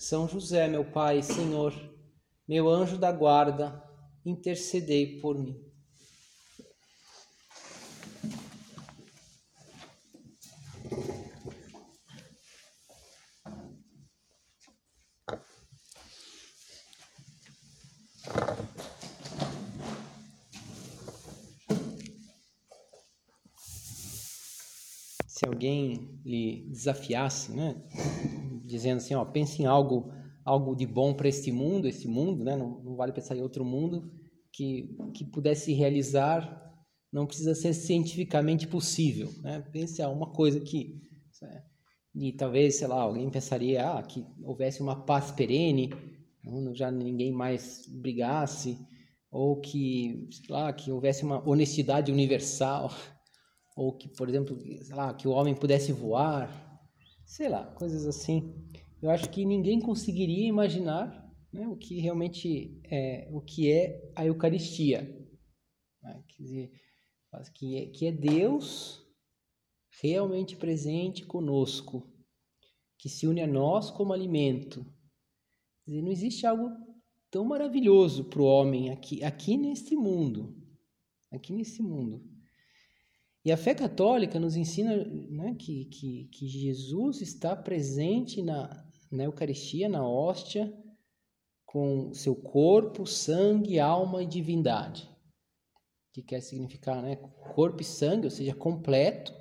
são José, meu Pai, Senhor, meu anjo da guarda, intercedei por mim. Se alguém lhe desafiasse, né? Dizendo assim, ó, pense em algo, algo de bom para este mundo, esse mundo, né? Não, não vale pensar em outro mundo que, que pudesse realizar, não precisa ser cientificamente possível, né? Pense a uma coisa que e talvez, sei lá, alguém pensaria ah, que houvesse uma paz perene, já ninguém mais brigasse, ou que, sei lá, que houvesse uma honestidade universal, ou que, por exemplo, sei lá, que o homem pudesse voar, sei lá, coisas assim. Eu acho que ninguém conseguiria imaginar né, o que realmente é o que é a Eucaristia, né? quer dizer, que é, que é Deus realmente presente conosco, que se une a nós como alimento. Quer dizer, não existe algo tão maravilhoso para o homem aqui, aqui neste mundo, aqui nesse mundo. E a fé católica nos ensina né, que, que, que Jesus está presente na, na Eucaristia, na hóstia, com seu corpo, sangue, alma e divindade. Que quer significar né, corpo e sangue, ou seja, completo.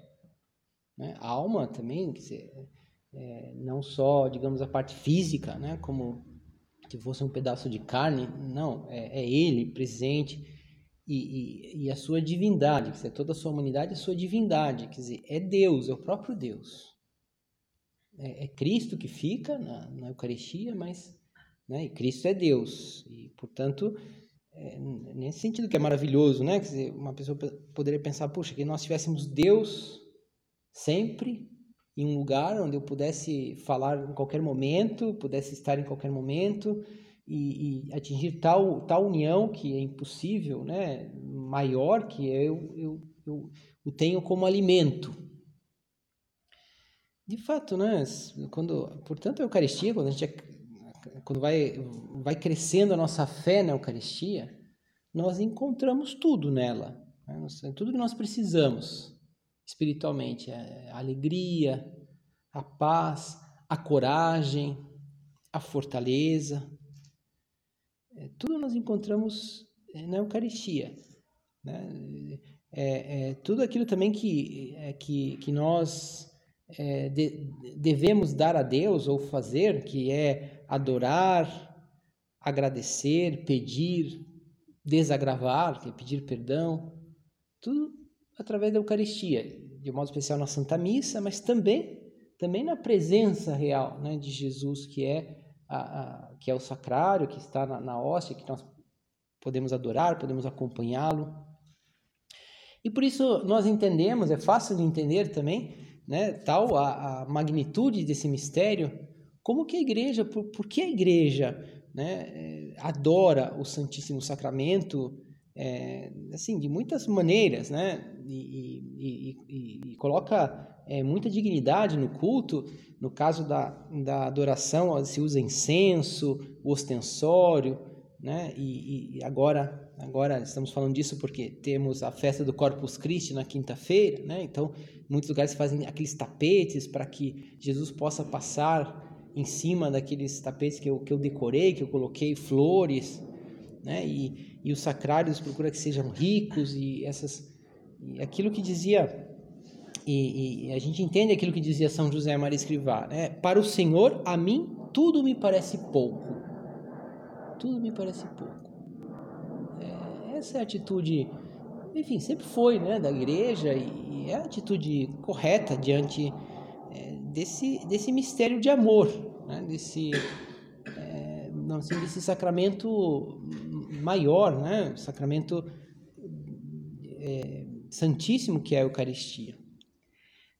Né, alma também, que dizer, é, não só, digamos, a parte física, né, como se fosse um pedaço de carne, não, é, é ele presente e, e, a sua divindade, quer dizer, toda a sua humanidade é sua divindade, quer dizer, é Deus, é o próprio Deus. É, é Cristo que fica na, na Eucaristia, mas né, e Cristo é Deus, e portanto, é, nesse sentido que é maravilhoso, né? Quer dizer, uma pessoa poderia pensar, puxa, que nós tivéssemos Deus sempre em um lugar onde eu pudesse falar em qualquer momento, pudesse estar em qualquer momento, e, e, atingir tal, tal união que é impossível, né? maior, que eu, eu, eu o tenho como alimento. De fato, né? quando, portanto, a Eucaristia, quando, a gente, é, quando vai, vai crescendo a nossa fé na Eucaristia, nós encontramos tudo nela, né? tudo que nós precisamos espiritualmente, a alegria, a paz, a coragem, a fortaleza, é, tudo nós encontramos é, na Eucaristia. Né? É, é, tudo aquilo também que, é, que, que nós é, de, devemos dar a Deus ou fazer, que é adorar, agradecer, pedir, desagravar, que é pedir perdão, tudo através da Eucaristia, de modo especial na Santa Missa, mas também também na presença real né, de Jesus, que é a, a, que é o sacrário, que está na, na hóstia, que nós podemos adorar, podemos acompanhá-lo. E por isso nós entendemos, é fácil de entender também, né, tal a, a magnitude desse mistério, como que a igreja, por, por que a igreja né, é, adora o Santíssimo Sacramento, é, assim, de muitas maneiras, né, e, e, e, e coloca é, muita dignidade no culto. No caso da, da adoração, se usa incenso, o ostensório, né? E, e, agora, agora estamos falando disso porque temos a festa do Corpus Christi na quinta-feira, né? Então, muitos lugares fazem aqueles tapetes para que Jesus possa passar em cima daqueles tapetes que eu, que eu decorei, que eu coloquei flores, né? E, e os sacrários procura que sejam ricos e essas e aquilo que dizia e, e, a gente entende aquilo que dizia São José Maria Escrivá, né? Para o Senhor, a mim, tudo me parece pouco. Tudo me parece pouco. É, essa é a atitude, enfim, sempre foi, né, da igreja e é a atitude correta diante é, desse, desse mistério de amor, né? Desse, não, assim, desse sacramento maior, né? Sacramento é, santíssimo que é a Eucaristia.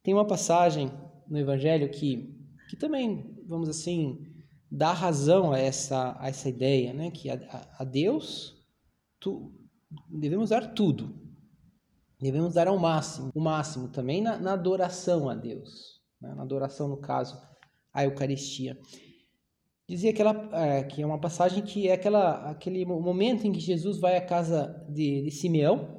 Tem uma passagem no Evangelho que, que também, vamos assim, dá razão a essa, a essa ideia, né? Que a, a Deus tu, devemos dar tudo, devemos dar ao máximo, o máximo também na, na adoração a Deus, né? na adoração no caso a Eucaristia. Dizia aquela, é, que é uma passagem que é aquela, aquele momento em que Jesus vai à casa de, de Simeão,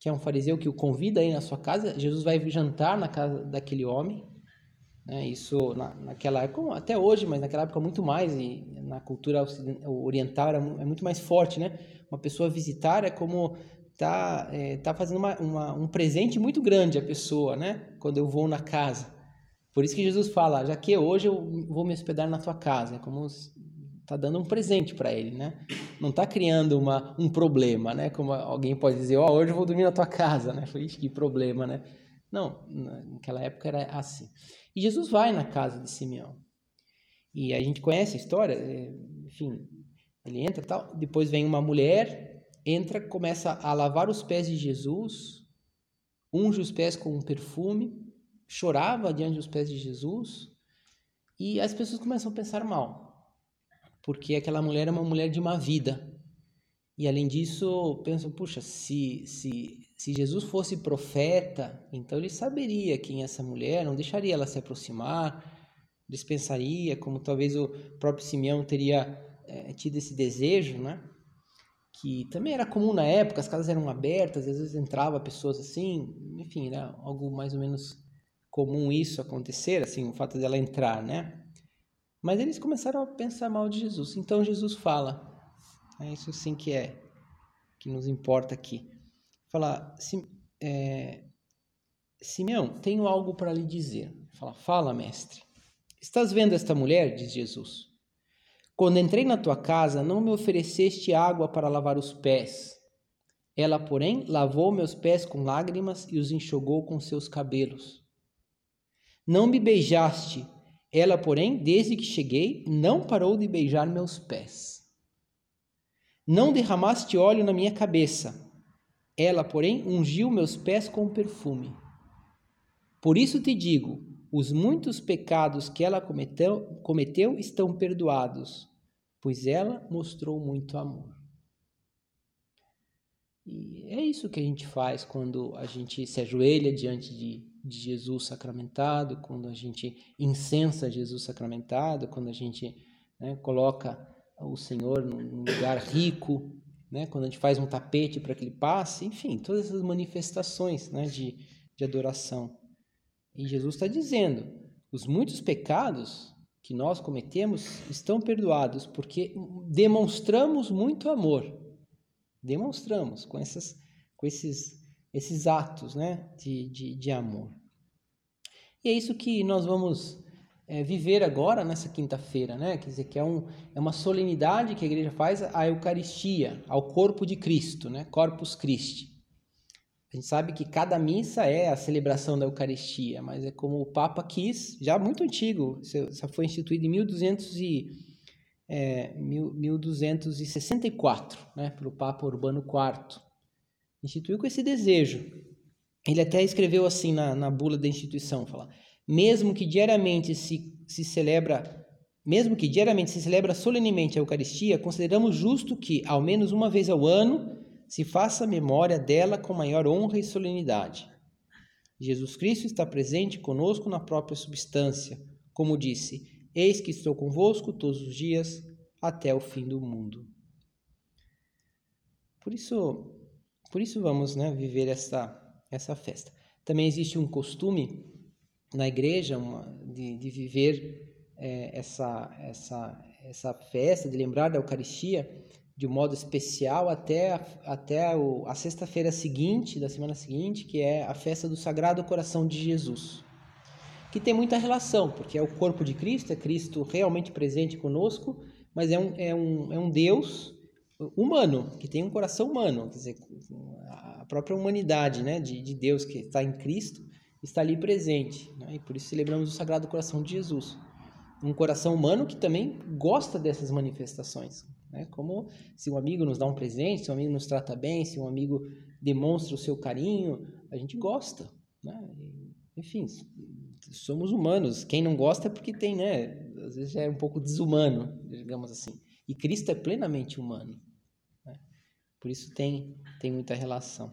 que é um fariseu que o convida aí na sua casa. Jesus vai jantar na casa daquele homem. Né? Isso na, naquela época, até hoje, mas naquela época muito mais, e na cultura oriental é muito mais forte. Né? Uma pessoa visitar é como tá, é, tá fazendo uma, uma, um presente muito grande à pessoa, né? quando eu vou na casa. Por isso que Jesus fala, já que hoje eu vou me hospedar na tua casa, é como está dando um presente para ele, né? Não está criando uma, um problema, né? Como alguém pode dizer, ó, oh, hoje eu vou dormir na tua casa, né? Foi que problema, né? Não, naquela época era assim. E Jesus vai na casa de Simeão. E a gente conhece a história, é, enfim, ele entra tal, depois vem uma mulher, entra, começa a lavar os pés de Jesus, unge os pés com um perfume, chorava diante dos pés de Jesus e as pessoas começam a pensar mal, porque aquela mulher é uma mulher de uma vida. E além disso, pensam, puxa, se, se, se Jesus fosse profeta, então ele saberia quem é essa mulher, não deixaria ela se aproximar, dispensaria, como talvez o próprio Simeão teria é, tido esse desejo, né? que também era comum na época, as casas eram abertas, às vezes entrava pessoas assim, enfim, era algo mais ou menos comum isso acontecer, assim, o fato dela entrar, né? Mas eles começaram a pensar mal de Jesus. Então Jesus fala, é isso sim que é que nos importa aqui. Fala, é, Simeão, tenho algo para lhe dizer. Fala, fala, mestre. Estás vendo esta mulher? Diz Jesus. Quando entrei na tua casa, não me ofereceste água para lavar os pés. Ela, porém, lavou meus pés com lágrimas e os enxugou com seus cabelos. Não me beijaste. Ela, porém, desde que cheguei, não parou de beijar meus pés. Não derramaste óleo na minha cabeça. Ela, porém, ungiu meus pés com perfume. Por isso te digo: os muitos pecados que ela cometeu, cometeu estão perdoados, pois ela mostrou muito amor. E é isso que a gente faz quando a gente se ajoelha diante de de Jesus sacramentado, quando a gente incensa Jesus sacramentado, quando a gente né, coloca o Senhor num lugar rico, né, quando a gente faz um tapete para que ele passe, enfim, todas essas manifestações né, de, de adoração. E Jesus está dizendo: os muitos pecados que nós cometemos estão perdoados porque demonstramos muito amor. Demonstramos com, essas, com esses esses atos né, de, de, de amor. E é isso que nós vamos é, viver agora nessa quinta-feira, né? Quer dizer, que é, um, é uma solenidade que a igreja faz à Eucaristia, ao corpo de Cristo, né? Corpus Christi. A gente sabe que cada missa é a celebração da Eucaristia, mas é como o Papa quis, já muito antigo, isso foi instituído em 1200 e, é, 1264, né? Pelo Papa Urbano IV instituiu com esse desejo. Ele até escreveu assim na, na bula da instituição, fala, mesmo que diariamente se, se celebra mesmo que diariamente se celebra solenemente a Eucaristia, consideramos justo que, ao menos uma vez ao ano, se faça memória dela com maior honra e solenidade. Jesus Cristo está presente conosco na própria substância, como disse: Eis que estou convosco todos os dias até o fim do mundo. Por isso, por isso vamos né, viver essa, essa festa. Também existe um costume na igreja uma, de, de viver é, essa, essa, essa festa, de lembrar da Eucaristia de um modo especial até, a, até o, a sexta-feira seguinte, da semana seguinte, que é a festa do Sagrado Coração de Jesus. Que tem muita relação, porque é o corpo de Cristo, é Cristo realmente presente conosco, mas é um, é um, é um Deus humano, que tem um coração humano, quer dizer, a própria humanidade né, de, de Deus que está em Cristo está ali presente, né, e por isso celebramos o Sagrado Coração de Jesus. um coração humano que também gosta dessas manifestações. Né? Como se um amigo nos dá um presente, se um amigo nos trata bem, se um amigo demonstra o seu carinho, a gente gosta. Né? Enfim, somos humanos. Quem não gosta é porque tem, né? Às vezes é um pouco desumano, digamos assim. E Cristo é plenamente humano. Por isso tem, tem muita relação.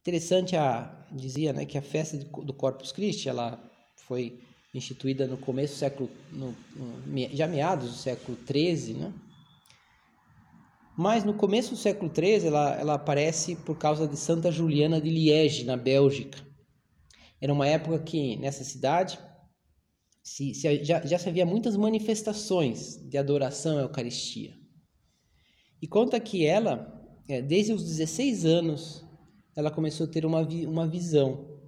Interessante a dizia, né, que a festa do Corpus Christi, ela foi instituída no começo do século, no, já meados do século XIII, né? Mas no começo do século XIII ela, ela aparece por causa de Santa Juliana de Liege, na Bélgica. Era uma época que nessa cidade se, se, já, já se havia muitas manifestações de adoração à Eucaristia. E conta que ela, é, desde os 16 anos, ela começou a ter uma, uma visão,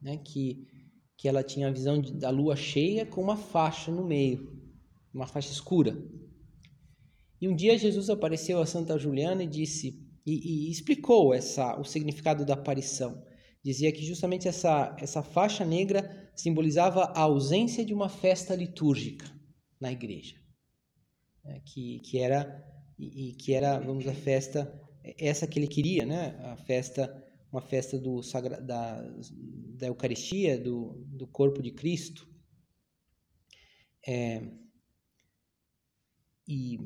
né, que que ela tinha a visão de, da lua cheia com uma faixa no meio, uma faixa escura. E um dia Jesus apareceu a Santa Juliana e disse e, e explicou essa o significado da aparição. Dizia que justamente essa essa faixa negra simbolizava a ausência de uma festa litúrgica na igreja, é, que que era e, e que era vamos a festa essa que ele queria, né? A festa uma festa do da, da Eucaristia, do, do corpo de Cristo. É, e,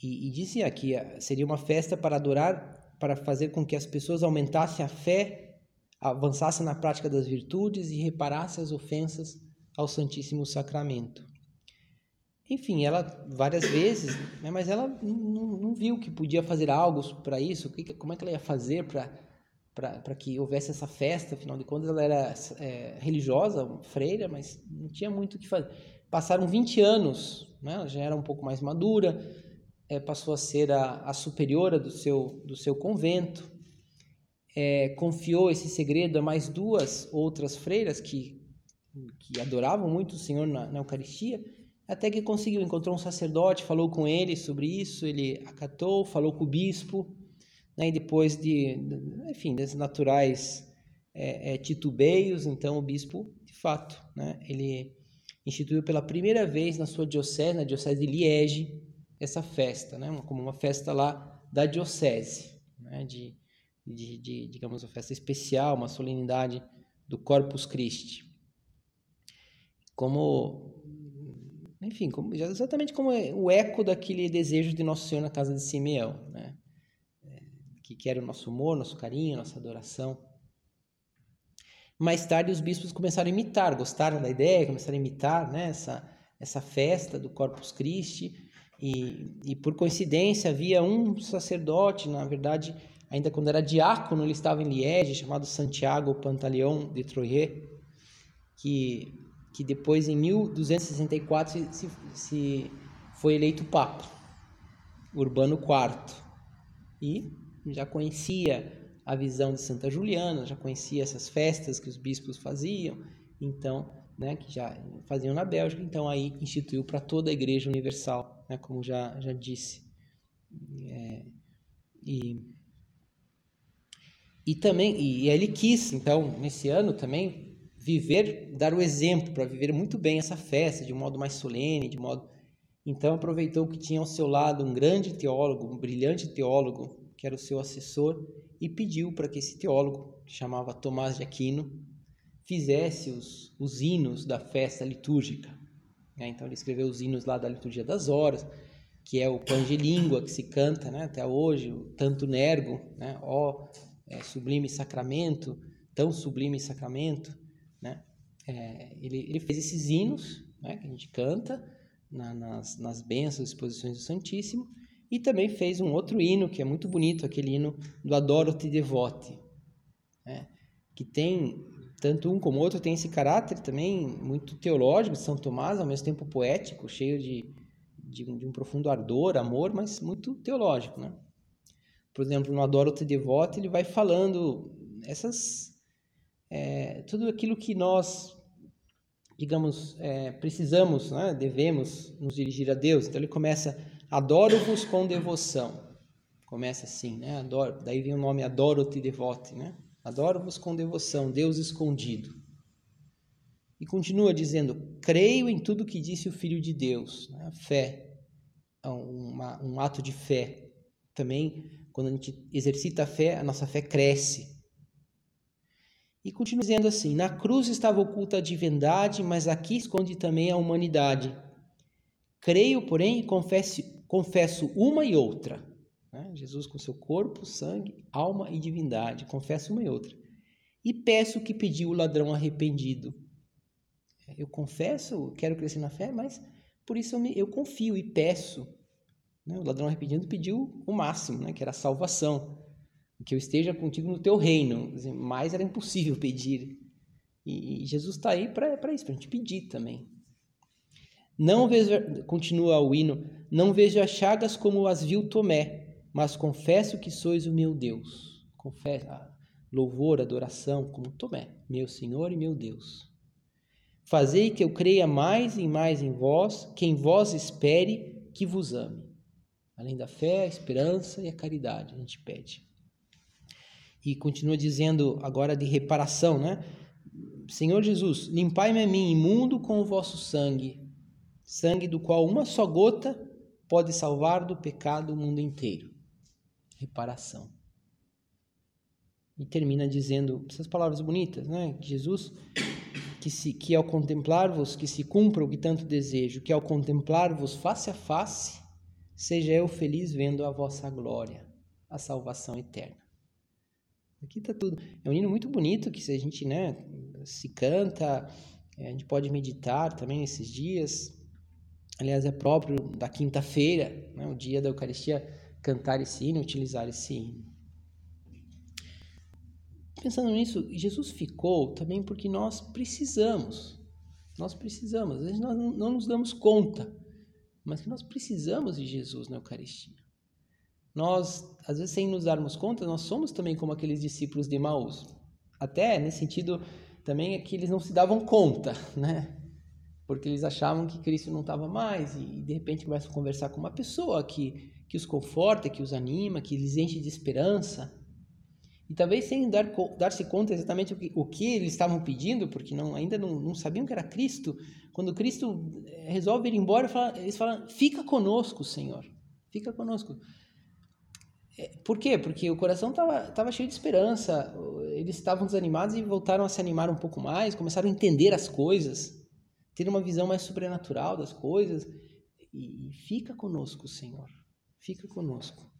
e, e dizia que seria uma festa para adorar, para fazer com que as pessoas aumentassem a fé, avançassem na prática das virtudes e reparassem as ofensas ao Santíssimo Sacramento. Enfim, ela várias vezes, né, mas ela não, não viu que podia fazer algo para isso, como é que ela ia fazer para que houvesse essa festa, afinal de contas ela era é, religiosa, freira, mas não tinha muito o que fazer. Passaram 20 anos, né? ela já era um pouco mais madura, é, passou a ser a, a, superiora do seu, do seu convento, é, confiou esse segredo a mais duas outras freiras que, que adoravam muito o Senhor na, na Eucaristia, até que conseguiu, encontrou um sacerdote, falou com ele sobre isso, ele acatou, falou com o bispo, né? e depois de, enfim, desses naturais é, é, titubeios, então o bispo, de fato, né? ele instituiu pela primeira vez na sua diocese, na diocese de Liege, essa festa, né? como uma festa lá da diocese, né? de, de, de, digamos, uma festa especial, uma solenidade do Corpus Christi. Como, enfim, como, exatamente como é o eco daquele desejo de Nosso Senhor na casa de Simeão, né? que quer o nosso amor, nosso carinho, nossa adoração. Mais tarde, os bispos começaram a imitar, gostaram da ideia, começaram a imitar né, essa, essa festa do Corpus Christi. E, e por coincidência, havia um sacerdote, na verdade, ainda quando era diácono, ele estava em Liege, chamado Santiago Pantaleão de Troyes, que, que depois, em 1264, se, se foi eleito Papa, Urbano IV. E já conhecia a visão de Santa Juliana, já conhecia essas festas que os bispos faziam, então, né, que já faziam na Bélgica, então aí instituiu para toda a Igreja Universal, né, como já, já disse. É, e, e também, e ele quis, então, nesse ano também, viver, dar o exemplo, para viver muito bem essa festa, de um modo mais solene, de modo... Então aproveitou que tinha ao seu lado um grande teólogo, um brilhante teólogo, que era o seu assessor, e pediu para que esse teólogo, que chamava Tomás de Aquino, fizesse os, os hinos da festa litúrgica. Né? Então ele escreveu os hinos lá da liturgia das horas, que é o pão de língua que se canta né, até hoje, o tanto nergo, né, ó é, sublime sacramento, tão sublime sacramento. É, ele, ele, fez esses hinos né, que a gente canta na, nas, nas bênçãos e exposições do Santíssimo, e também fez um outro hino, que é muito bonito, aquele hino do Adoro-te Devote, né? que tem, tanto um como outro, tem esse caráter também muito teológico de São Tomás, ao mesmo tempo poético, cheio de, de, de um profundo ardor, amor, mas muito teológico. Né? Por exemplo, no Adoro-te Devote, ele vai falando essas, é, tudo aquilo que nós digamos, é, precisamos, né, devemos nos dirigir a Deus. Então ele começa Adoro-vos com devoção. Começa assim, né? Adoro, daí vem o nome Adoro-te devote, né? Adoro-vos com devoção, Deus escondido. E continua dizendo: creio em tudo que disse o Filho de Deus. Né? Fé, é uma, um ato de fé. Também, quando a gente exercita a fé, a nossa fé cresce. E continua dizendo assim: Na cruz estava oculta a divindade, mas aqui esconde também a humanidade. Creio, porém, e confesso, confesso uma e outra. Né? Jesus com seu corpo, sangue, alma e divindade. Confesso uma e outra. E peço o que pediu o ladrão arrependido. Eu confesso, quero crescer na fé, mas por isso eu, me, eu confio e peço. Né? O ladrão arrependido pediu o máximo, né? que era a salvação. Que eu esteja contigo no teu reino. Mais era impossível pedir. E, Jesus está aí para isso, para a gente pedir também. Não vejo, continua o hino, não vejo as chagas como as viu Tomé, mas confesso que sois o meu Deus. Confesso, louvor, adoração, como Tomé, meu Senhor e meu Deus. Fazei que eu creia mais e mais em vós, que em vós espere, que vos ame. Além da fé, a esperança e a caridade, a gente pede. E continua dizendo agora de reparação, né? Senhor Jesus, limpai-me a mim imundo com o vosso sangue, sangue do qual uma só gota pode salvar do pecado o mundo inteiro. Reparação. E termina dizendo essas palavras bonitas, né? Jesus que, se, que ao contemplar-vos, que se cumpra o que tanto desejo, que ao contemplar-vos face a face, seja eu feliz vendo a vossa glória, a salvação eterna. Aqui está tudo. É um hino muito bonito que se a gente né, se canta, é, a gente pode meditar também esses dias. Aliás, é próprio da quinta-feira, né, o dia da Eucaristia, cantar esse hino, utilizar esse hino. Pensando nisso, Jesus ficou também porque nós precisamos. Nós precisamos. Às vezes nós não nos damos conta, mas que nós precisamos de Jesus na Eucaristia. Nós, às vezes, sem nos darmos conta, nós somos também como aqueles discípulos de Maús. Até nesse sentido também é que eles não se davam conta, né? Porque eles achavam que Cristo não estava mais e de repente começam a conversar com uma pessoa que, que os conforta, que os anima, que lhes enche de esperança. E talvez sem dar, dar-se conta exatamente o que, o que eles estavam pedindo, porque não, ainda não, não sabiam que era Cristo, quando Cristo resolve ir embora, eles falam: Fica conosco, Senhor, fica conosco. É, por quê? Porque o coração estava cheio de esperança, eles estavam desanimados e voltaram a se animar um pouco mais, começaram a entender as coisas, ter uma visão mais sobrenatural das coisas. E, e fica conosco, Senhor, fica conosco.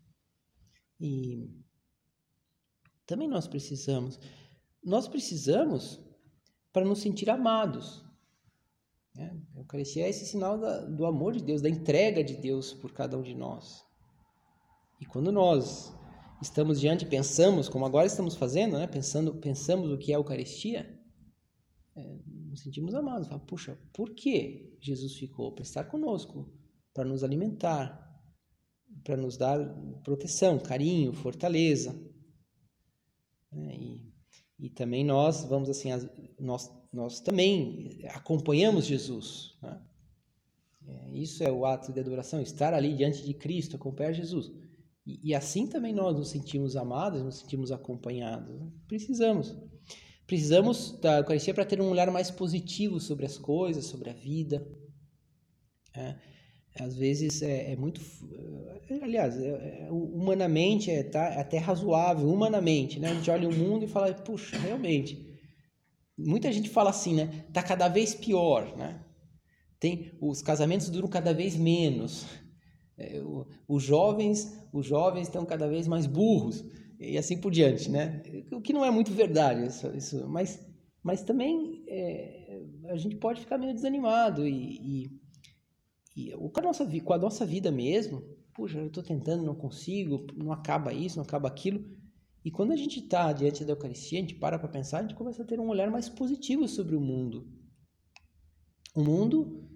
E também nós precisamos. Nós precisamos para nos sentir amados. Né? A Eucaristia é esse sinal da, do amor de Deus, da entrega de Deus por cada um de nós. E quando nós estamos diante, pensamos, como agora estamos fazendo, né? Pensando, pensamos o que é a Eucaristia, é, nos sentimos amados. Fala, Puxa, por que Jesus ficou? Para estar conosco, para nos alimentar, para nos dar proteção, carinho, fortaleza. Né? E, e também nós vamos assim, nós, nós também acompanhamos Jesus. Né? É, isso é o ato de adoração, estar ali diante de Cristo, acompanhar Jesus. E, e assim também nós nos sentimos amados, nos sentimos acompanhados. Precisamos. Precisamos da Eucaristia para ter um olhar mais positivo sobre as coisas, sobre a vida. É às vezes é, é muito é, aliás é, é, humanamente é tá, é até razoável humanamente né a gente olha o mundo e fala puxa realmente muita gente fala assim né tá cada vez pior né tem os casamentos duram cada vez menos os jovens os jovens estão cada vez mais burros e assim por diante né o que não é muito verdade isso, isso mas mas também é, a gente pode ficar meio desanimado e, e e com, a nossa, com a nossa vida mesmo, puxa, eu estou tentando, não consigo, não acaba isso, não acaba aquilo. E quando a gente está diante da Eucaristia, a gente para para pensar, a gente começa a ter um olhar mais positivo sobre o mundo. O mundo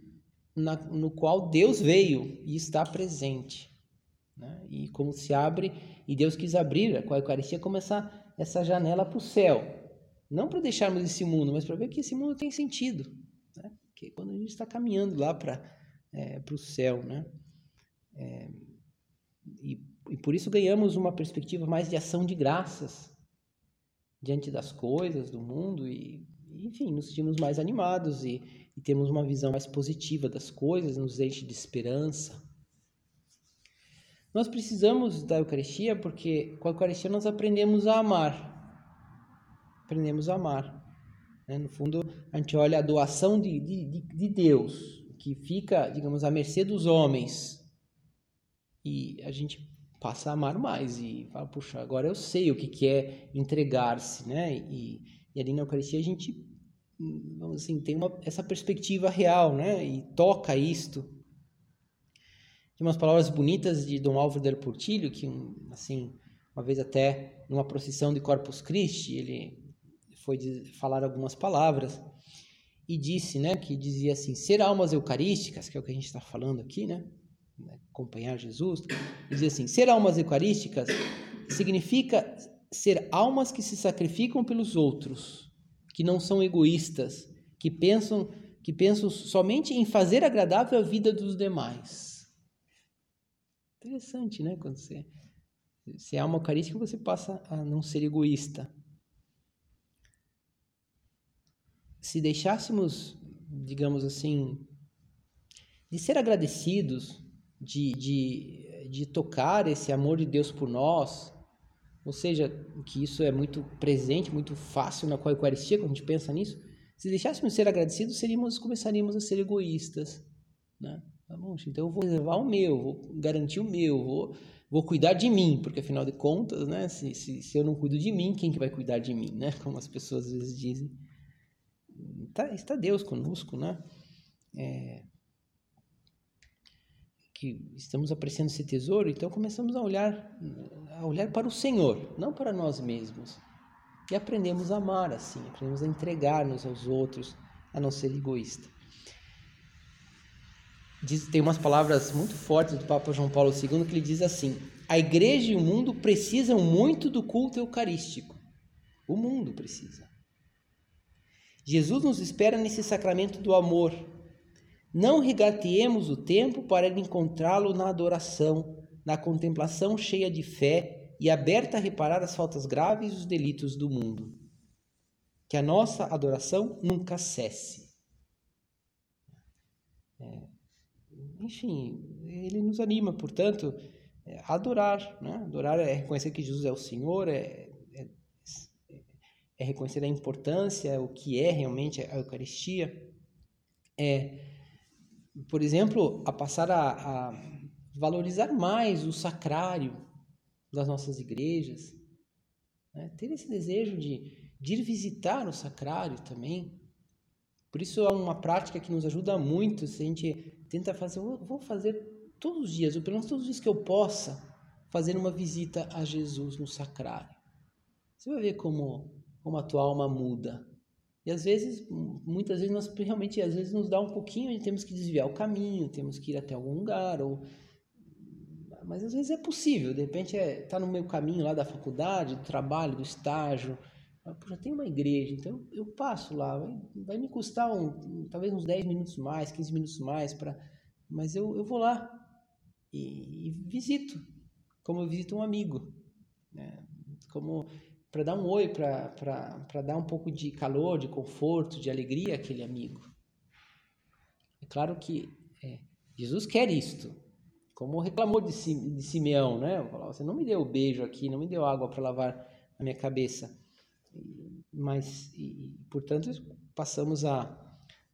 na, no qual Deus veio e está presente. Né? E como se abre, e Deus quis abrir com a Eucaristia como essa, essa janela para o céu. Não para deixarmos esse mundo, mas para ver que esse mundo tem sentido. Né? Que quando a gente está caminhando lá para é, o céu, né? É, e, e por isso ganhamos uma perspectiva mais de ação de graças diante das coisas do mundo e, enfim, nos sentimos mais animados e, e temos uma visão mais positiva das coisas, nos enche de esperança. Nós precisamos da Eucaristia porque com a Eucaristia nós aprendemos a amar. Aprendemos a amar. Né? No fundo, a gente olha a doação de, de, de Deus, que fica, digamos, à mercê dos homens. E a gente passa a amar mais e fala, puxa, agora eu sei o que, que é entregar-se, né? E, e ali na Eucaristia a gente, vamos assim, tem uma, essa perspectiva real, né? E toca isto. Tem umas palavras bonitas de Dom Álvaro del Portillo, que, assim, uma vez até numa procissão de Corpus Christi, ele foi falar algumas palavras e disse, né, que dizia assim, ser almas eucarísticas, que é o que a gente está falando aqui, né? Né, acompanhar Jesus, diz assim: ser almas eucarísticas significa ser almas que se sacrificam pelos outros, que não são egoístas, que pensam que pensam somente em fazer agradável a vida dos demais. Interessante, né? Quando você, você é alma eucarística, você passa a não ser egoísta. Se deixássemos, digamos assim, de ser agradecidos de, de, de tocar esse amor de Deus por nós, ou seja, que isso é muito presente, muito fácil na Eucaristia, quando a gente pensa nisso, se deixássemos ser agradecidos, seríamos, começaríamos a ser egoístas, né? Tá bom, então eu vou reservar o meu, vou garantir o meu, vou, vou cuidar de mim, porque afinal de contas, né, se, se, se eu não cuido de mim, quem que vai cuidar de mim, né? Como as pessoas às vezes dizem. Tá, está Deus conosco, né? É, que estamos apreciando esse tesouro, então começamos a olhar, a olhar para o Senhor, não para nós mesmos. E aprendemos a amar assim, aprendemos a entregar-nos aos outros, a não ser egoísta. Diz, tem umas palavras muito fortes do Papa João Paulo II que ele diz assim: a igreja e o mundo precisam muito do culto eucarístico. O mundo precisa. Jesus nos espera nesse sacramento do amor, não regateemos o tempo para encontrá-lo na adoração, na contemplação cheia de fé e aberta a reparar as faltas graves e os delitos do mundo. Que a nossa adoração nunca cesse. É, enfim, ele nos anima, portanto, a adorar. Né? Adorar é reconhecer que Jesus é o Senhor, é, é, é reconhecer a importância, o que é realmente a Eucaristia. É por exemplo, a passar a, a valorizar mais o sacrário das nossas igrejas, né? ter esse desejo de, de ir visitar o sacrário também. Por isso é uma prática que nos ajuda muito se a gente tenta fazer, vou fazer todos os dias, ou pelo menos todos os dias que eu possa, fazer uma visita a Jesus no sacrário. Você vai ver como, como a tua alma muda. E às vezes, muitas vezes nós realmente às vezes nos dá um pouquinho e temos que desviar o caminho, temos que ir até algum lugar ou mas às vezes é possível, de repente é tá no meio caminho lá da faculdade, do trabalho, do estágio, já tem uma igreja, então eu passo lá, vai, vai me custar um, talvez uns 10 minutos mais, 15 minutos mais para mas eu, eu vou lá e, e visito, como eu visito um amigo, né? Como para dar um oi, para dar um pouco de calor, de conforto, de alegria àquele amigo. É claro que é, Jesus quer isto, como reclamou de, de Simeão, né? Você não me deu o beijo aqui, não me deu água para lavar a minha cabeça. Mas, e, portanto, passamos a,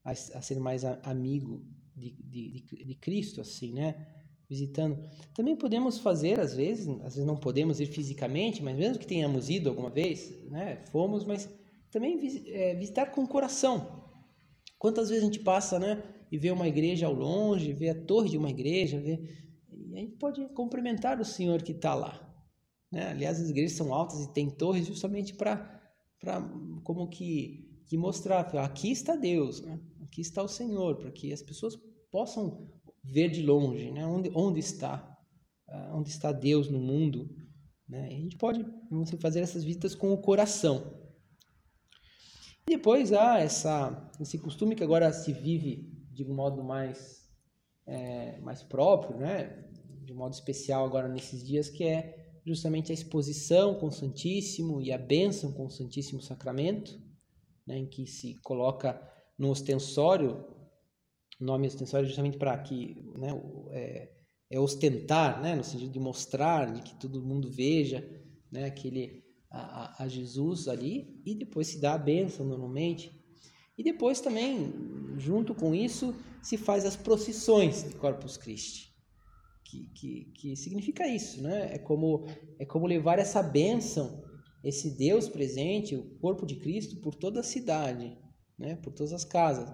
a, a ser mais amigo de, de, de Cristo, assim, né? Visitando. Também podemos fazer, às vezes, às vezes não podemos ir fisicamente, mas mesmo que tenhamos ido alguma vez, né, fomos, mas também é, visitar com o coração. Quantas vezes a gente passa, né, e vê uma igreja ao longe, vê a torre de uma igreja, vê, e a gente pode cumprimentar o Senhor que está lá. Né? Aliás, as igrejas são altas e têm torres justamente para como que, que mostrar, aqui está Deus, né? aqui está o Senhor, para que as pessoas possam ver de longe, né? Onde, onde está, uh, onde está Deus no mundo, né? a gente pode fazer essas visitas com o coração. E depois há essa, esse costume que agora se vive de um modo mais, é, mais próprio, né? De um modo especial agora nesses dias, que é justamente a exposição com o Santíssimo e a bênção com o Santíssimo Sacramento, né, em que se coloca no ostensório, nome ostensório justamente para que né, é, é, ostentar, né, no sentido de mostrar, de que todo mundo veja né, aquele, a, a Jesus ali, e depois se dá a bênção normalmente. E depois também, junto com isso, se faz as procissões de Corpus Christi, que, que, que significa isso, né? É como, é como levar essa bênção, esse Deus presente, o corpo de Cristo, por toda a cidade, né? por todas as casas.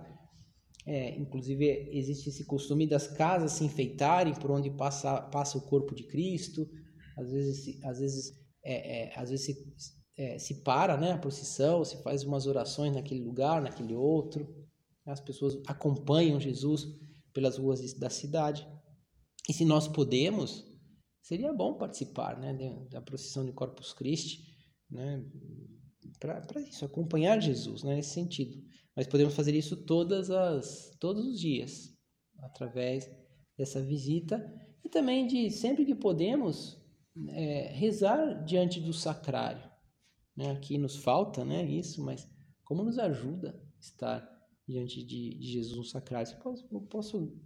É, inclusive, existe esse costume das casas se enfeitarem por onde passa, passa o corpo de Cristo. Às vezes, às vezes, é, é, às vezes se, é, se para né, a procissão, se faz umas orações naquele lugar, naquele outro. As pessoas acompanham Jesus pelas ruas da cidade. E se nós podemos, seria bom participar né, da procissão de Corpus Christi, né, para isso, acompanhar Jesus né, nesse sentido. Mas podemos fazer isso todas as, todos os dias, através dessa visita e também de sempre que podemos é, rezar diante do sacrário. Né? Aqui nos falta né, isso, mas como nos ajuda estar diante de, Jesus no sacrário? Eu posso, eu posso,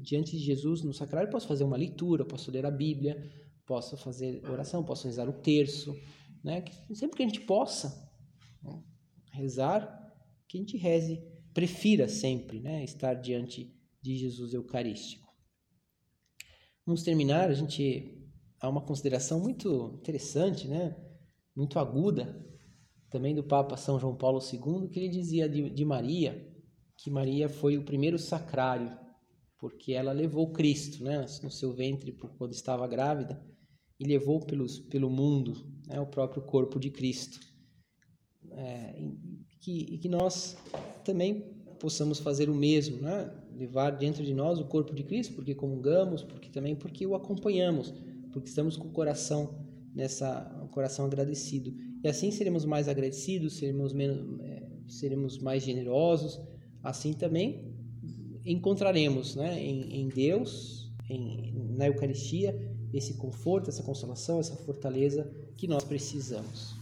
diante de Jesus no sacrário, posso fazer uma leitura, posso ler a Bíblia, posso fazer oração, posso rezar o terço, né? sempre que a gente possa né? rezar, que a gente reze, prefira sempre né? estar diante de Jesus Eucarístico. Vamos terminar, a gente há uma consideração muito interessante, né? muito aguda, também do Papa São João Paulo II, que ele dizia de, de Maria, que Maria foi o primeiro sacrário, porque ela levou Cristo né, no seu ventre quando estava grávida e levou pelos, pelo mundo né, o próprio corpo de Cristo. É, que, e que nós também possamos fazer o mesmo, né? levar dentro de nós o corpo de Cristo, porque comungamos, porque também porque o acompanhamos, porque estamos com o coração nessa um coração agradecido. E assim seremos mais agradecidos, seremos menos, é, seremos mais generosos. Assim também encontraremos, né, em, em Deus, em, na Eucaristia, esse conforto, essa consolação, essa fortaleza que nós precisamos.